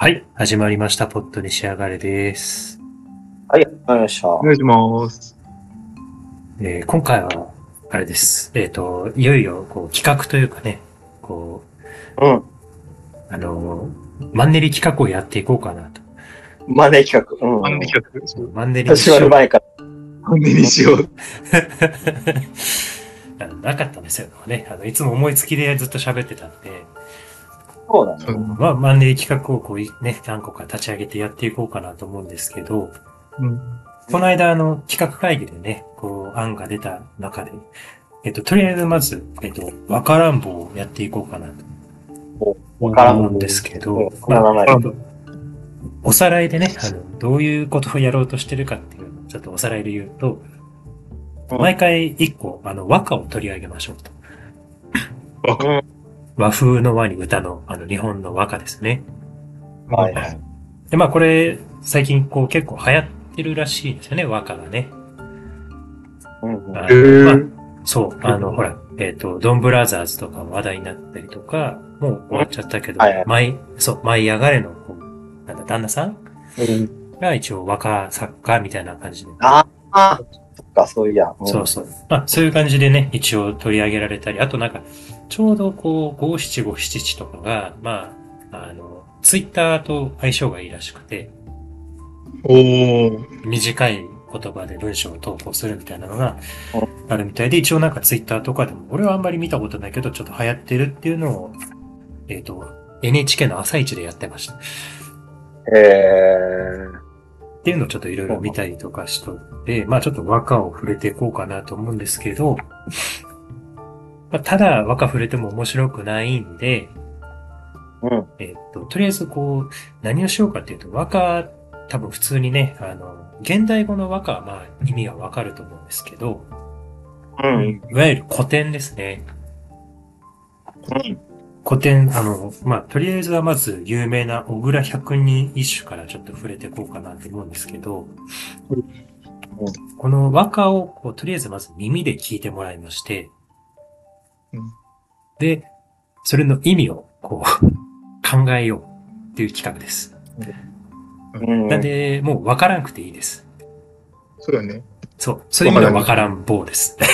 はい、始まりました。ポットに仕上がれです。はい、わかりました。お願いします。えー今回は、あれです。えっ、と、いよいよ、こう、企画というかね、こうん。う、あのーマンネリ企画をやっていこうかなと。マネー企画。うん。マンネリ企画？マンネリ始まようる前から。マンネリしよう。あのなかったんですよね。あの、いつも思いつきでずっと喋ってたんで、そうだね。まあ、マンネリ企画をこう、ね、何個か立ち上げてやっていこうかなと思うんですけど、うん。この間、あの、企画会議でね、こう、案が出た中で、えっと、とりあえずまず、えっと、わからんぼをやっていこうかなとわからん思うんですけどおさらいでね、あの、どういうことをやろうとしてるかっていうのをちょっとおさらいで言うと、うん毎回一個、あの、和歌を取り上げましょうと。うん。和風の和に歌の、あの、日本の和歌ですね。はいはい。で、まあこれ、最近こう結構流行ってるらしいんですよね、和歌がね。うんまあそう、あの、ほら、えっ、と、ドンブラザーズとか話題になったりとか、もう終わっちゃったけど、はいはい舞い、そう、舞い上がれの、なんだ、旦那さん？が一応和歌作家みたいな感じで。ああ、そっか、そういや。んそうそう。まあ、そういう感じでね、一応取り上げられたり、あとなんか、ちょうどこう、五七五七七とかが、まあ、あの、ツイッターと相性がいいらしくて、おー。短い言葉で文章を投稿するみたいなのがあるみたいで、一応なんかツイッターとかでも、俺はあんまり見たことないけど、ちょっと流行ってるっていうのを、えっ、と、NHK の朝一でやってました。っえていうのをちょっといろいろ見たりとかしとって、まあちょっと和歌を触れていこうかなと思うんですけど、まあ、ただ和歌触れても面白くないんで、ー。うん。えっ、と、とりあえずこう、何をしようかっていうと、和歌、多分普通にね、あの、現代語の和歌はまあ意味がわかると思うんですけど、うん。いわゆる古典ですね。うん。古典、あの、まあ、とりあえずはまず有名な小倉百人一首からちょっと触れていこうかなと思うんですけど、この和歌をこう、とりあえずまず耳で聞いてもらいまして、うんで、それの意味をこう、考えようっていう企画です。うん。なんで、もうわからなくていいです。そうだね。そう。そういう意味ではわからん棒です。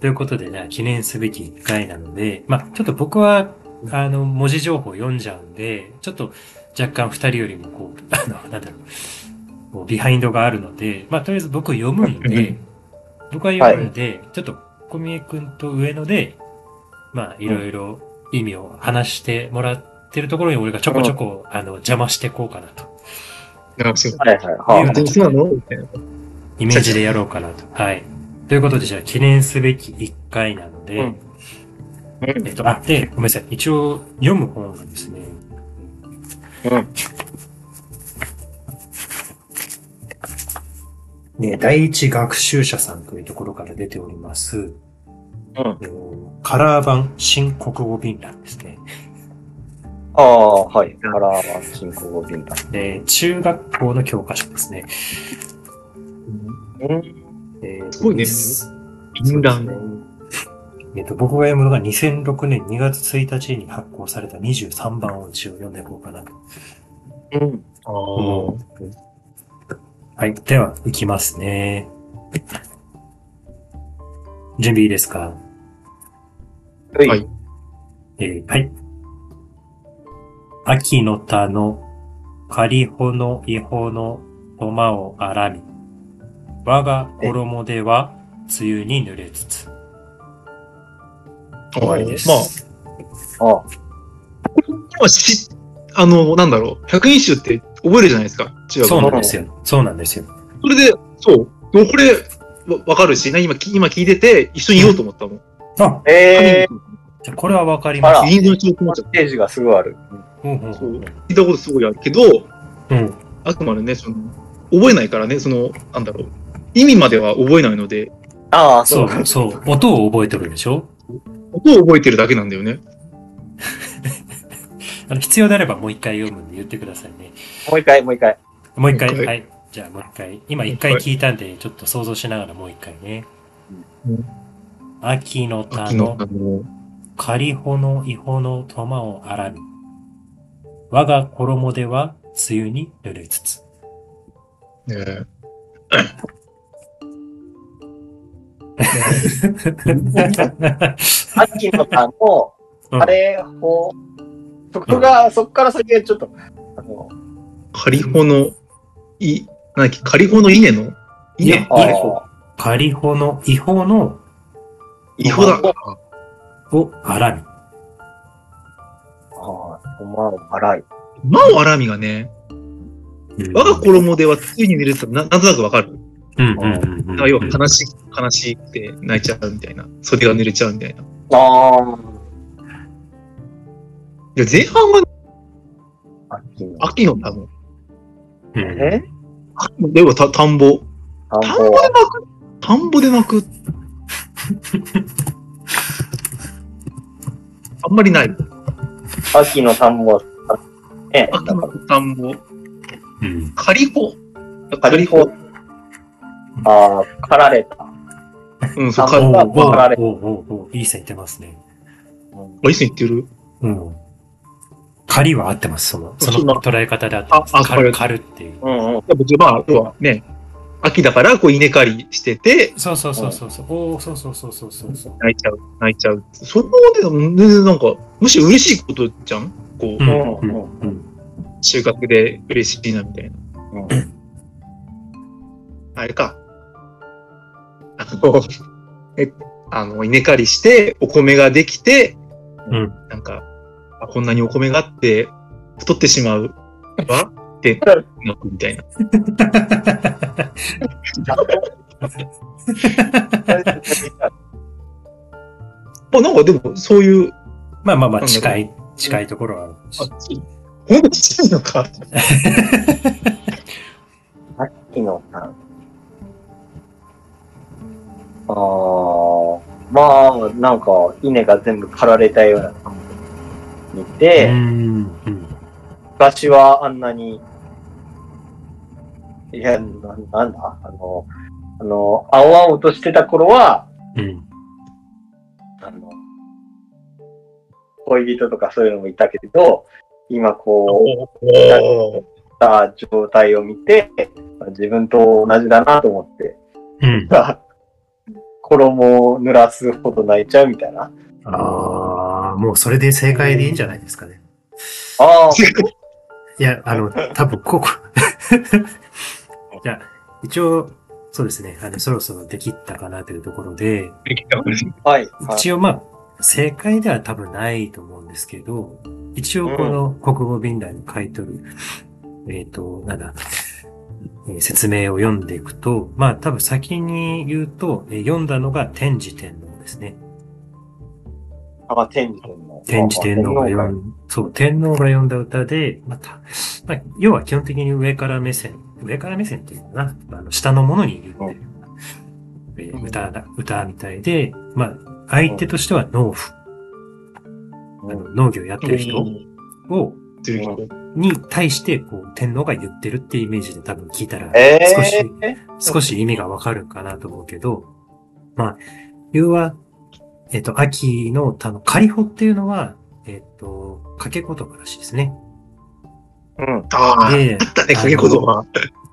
ということで、ね、記念すべき1回なので、まあ、ちょっと僕は、あの、文字情報読んじゃうんで、ちょっと若干2人よりもこう、あの、なんだろう、ビハインドがあるので、まあ、とりあえず僕読むんうでん、僕は読むんで、ちょっと小宮君と上野で、まあ、いろいろ意味を話してもらってるところに俺がちょこちょこ、あの、邪魔していこうかなと。はいはい。はどうすなのみたいな。イメージでやろうかなと。はい。ということで、じゃあ、記念すべき1回なので、うんえっと、あ、で、ごめんなさい。一応、読む本がですね、うん。ね、第一学習者さんというところから出ております、うん。えーカラー版新国語便覧ですね。ああ、はい。カラーは進行語便だ。で中学校の教科書ですね。うん。えーすごいねです淫乱。そうですねえっと、僕が読むのが2006年2月1日に発行された23番を一応読んでいこうかなとうん。あ思う。はい。では、いきますね。準備いいですか？ははい。えーはい。秋の田の仮穂の違法の駒をあらみ。我が衣では梅雨に濡れつつ。あ。終わりです。まあ、ああ。今し、あの、なんだろう、百人集って覚えるじゃないですか。中学そうのなんですよ。そうなんですよ。それで、そう。これ、わわかるし、ね、今、き今聞いてて、一緒に言おうと思ったもん。あ、ええじゃあこれはわかります。人数の気持ちー。ステージがすごいある。うんうんそう聞いたことすごいあるけど、うん。あくまでね、その、覚えないからね、その、なんだろう。意味までは覚えないので、ああ、そそう。う、そう。音を覚えてるでしょ？音を覚えてるだけなんだよね。あの必要であればもう一回読むんで言ってくださいね。もう一回。もう一回、もう一回はい。じゃあもう一回。今一回聞いたんで、ちょっと想像しながらもう一回ね。うん秋の田秋の仮穂の違法の玉をあらみ。我が衣では梅雨に濡れつつ。ねえ 秋の田の、うんあれを、そこが、そこから先がちょっと、あの、仮穂の、い、なんだっけ、仮穂の稲の？稲？あい仮穂の違法の違法だ。をあらみ。ああ、まあ、荒い。まあ、アラミがね、我が衣ではついに見れてたななんとなくわかる。うんうんうんうん。あ要は悲しい、悲しくて泣いちゃうみたいな。袖が濡れちゃうみたいな。いあや、前半はあ、秋の。秋の多分。うんえ？要はた田んぼ。田んぼで泣く田んぼで泣く。あんまりない。秋の田んぼ。ね、秋の田んぼ。うん仮穂。仮穂。ああ、刈られた。うん、そう、刈られた。いい線いってますね。いい線言ってる？うん。仮は合ってます。その、その捉え方で合ってます。ああ狩る、こ狩るっていう。うんうん。まあ、要はね、秋だから、こう、稲刈りしてて、そうそうそうそうそう。おおそうそうそうそうそうそう。泣いちゃう、泣いちゃう。そこで、全然なんか、むしろ嬉しいことじゃん？こう、うんうんうんうん収穫で嬉しいな、みたいな。うん あれか。あの、え、あの、稲刈りして、お米ができて、うんなんか、あこんなにお米があって、太ってしまうわって、みたいな。あ、なんかでも、そういう、まあまあまあ、近い、近いところはあるし。あ、ほんとちっちゃいのか。秋の田。ああ、まあ、なんか、稲が全部刈られたような田んぼ見うて、ん。うん。昔はあんなに、いや、ななんだ？あの、あの、青々としてた頃は、うん。あの、恋人とかそういうのもいたけど、今こう、た状態を見て、自分と同じだなと思って、うん。衣を濡らすほど泣いちゃうみたいな。ああ、もうそれで正解でいいんじゃないですかね。ああ、いや、あの、多分ここ。じゃあ、一応、そうですね。あの、そろそろできたかなというところで、できたはい。はい一応まあ、正解では多分ないと思うんですけど、一応この国語便題に書いてる、えっ、と、なんだ、えー説明を読んでいくと、まあ多分先に言うと、えー読んだのが天智天皇ですね。あ、天智天皇。天智天皇が読ん、そう、天皇が読んだ歌で、また、まあ、要は基本的に上から目線、上から目線っていうのかな、あの、下のものに言ってるような、えー歌だ、歌みたいで、まあ、相手としては農夫、あの農業やってる人を。に対して、こう、天皇が言ってるっていうイメージで多分聞いたら、ええ少し、ー、少し意味がわかるかなと思うけど、まあ、要は、えっ、と、秋の、あの、仮穂っていうのは、えっ、と、掛け言葉らしいですね。うん。ああ、であったね、掛け言葉。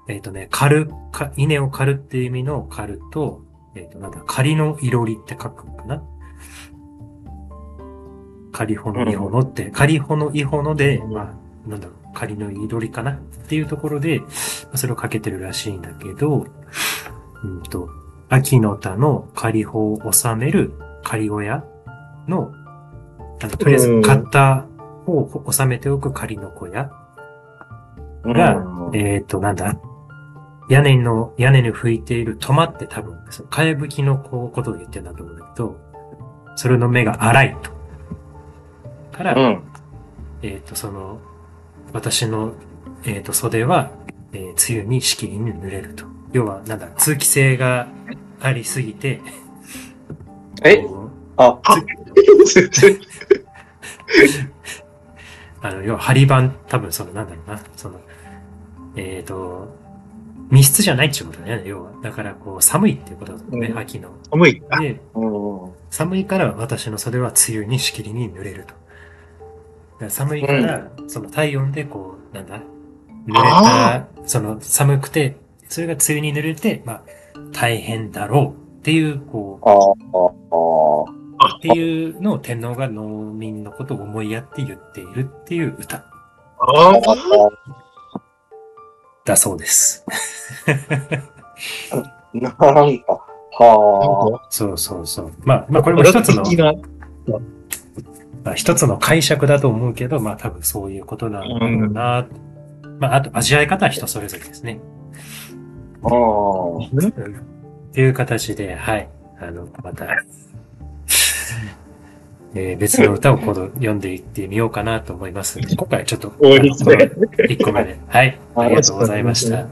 えっ、とね、刈る、か、稲を刈るっていう意味の刈ると、えっ、と、なんだ、仮のいろりって書くのかな仮穂のいほのって、仮穂のいほので、まあ、なんだろう、仮のいろりかなっていうところで、まあそれをかけてるらしいんだけど、うんと、秋の田の仮穂を収める仮小屋の、あのとりあえず買った方を収めておく仮の小屋がうんえっ、と、なんだ？屋根の、屋根に吹いている止まって多分、その、かやぶきのこうことを言ってんだと思うんだけど、それの目が荒いと。から、うん。えっ、と、その、私の、えっ、と、袖は、えー梅雨にしきりに濡れると。要は、なんだ、通気性がありすぎて、え？あ、あの、要は、張り板、多分その、なんだろうな、その、えっ、と、密室じゃないっていうことだよね、要は。だから、こう、寒いっていうことだね、うん秋の。寒い。あで、うん。寒いから私の袖は梅雨にしきりに濡れると。から寒いから、その体温でこう、なんだ、濡れた、その寒くて、それが梅雨に濡れて、まあ、大変だろうっていう、こう、ああ、ああ。っていうのを天皇が農民のことを思いやって言っているっていう歌ああ。だそうです。なんか、はそうそうそう。まあ、まあこれも一つの、まあ、一つの解釈だと思うけど、まあ多分そういうことなのかな。まああと味わい方は人それぞれですね。あ。ああ。うんっていう形で、はい。あの、また、えー別の歌を今度読んでいってみようかなと思います。今回はちょっと、多いですね。1個目で。はい。ありがとうございました。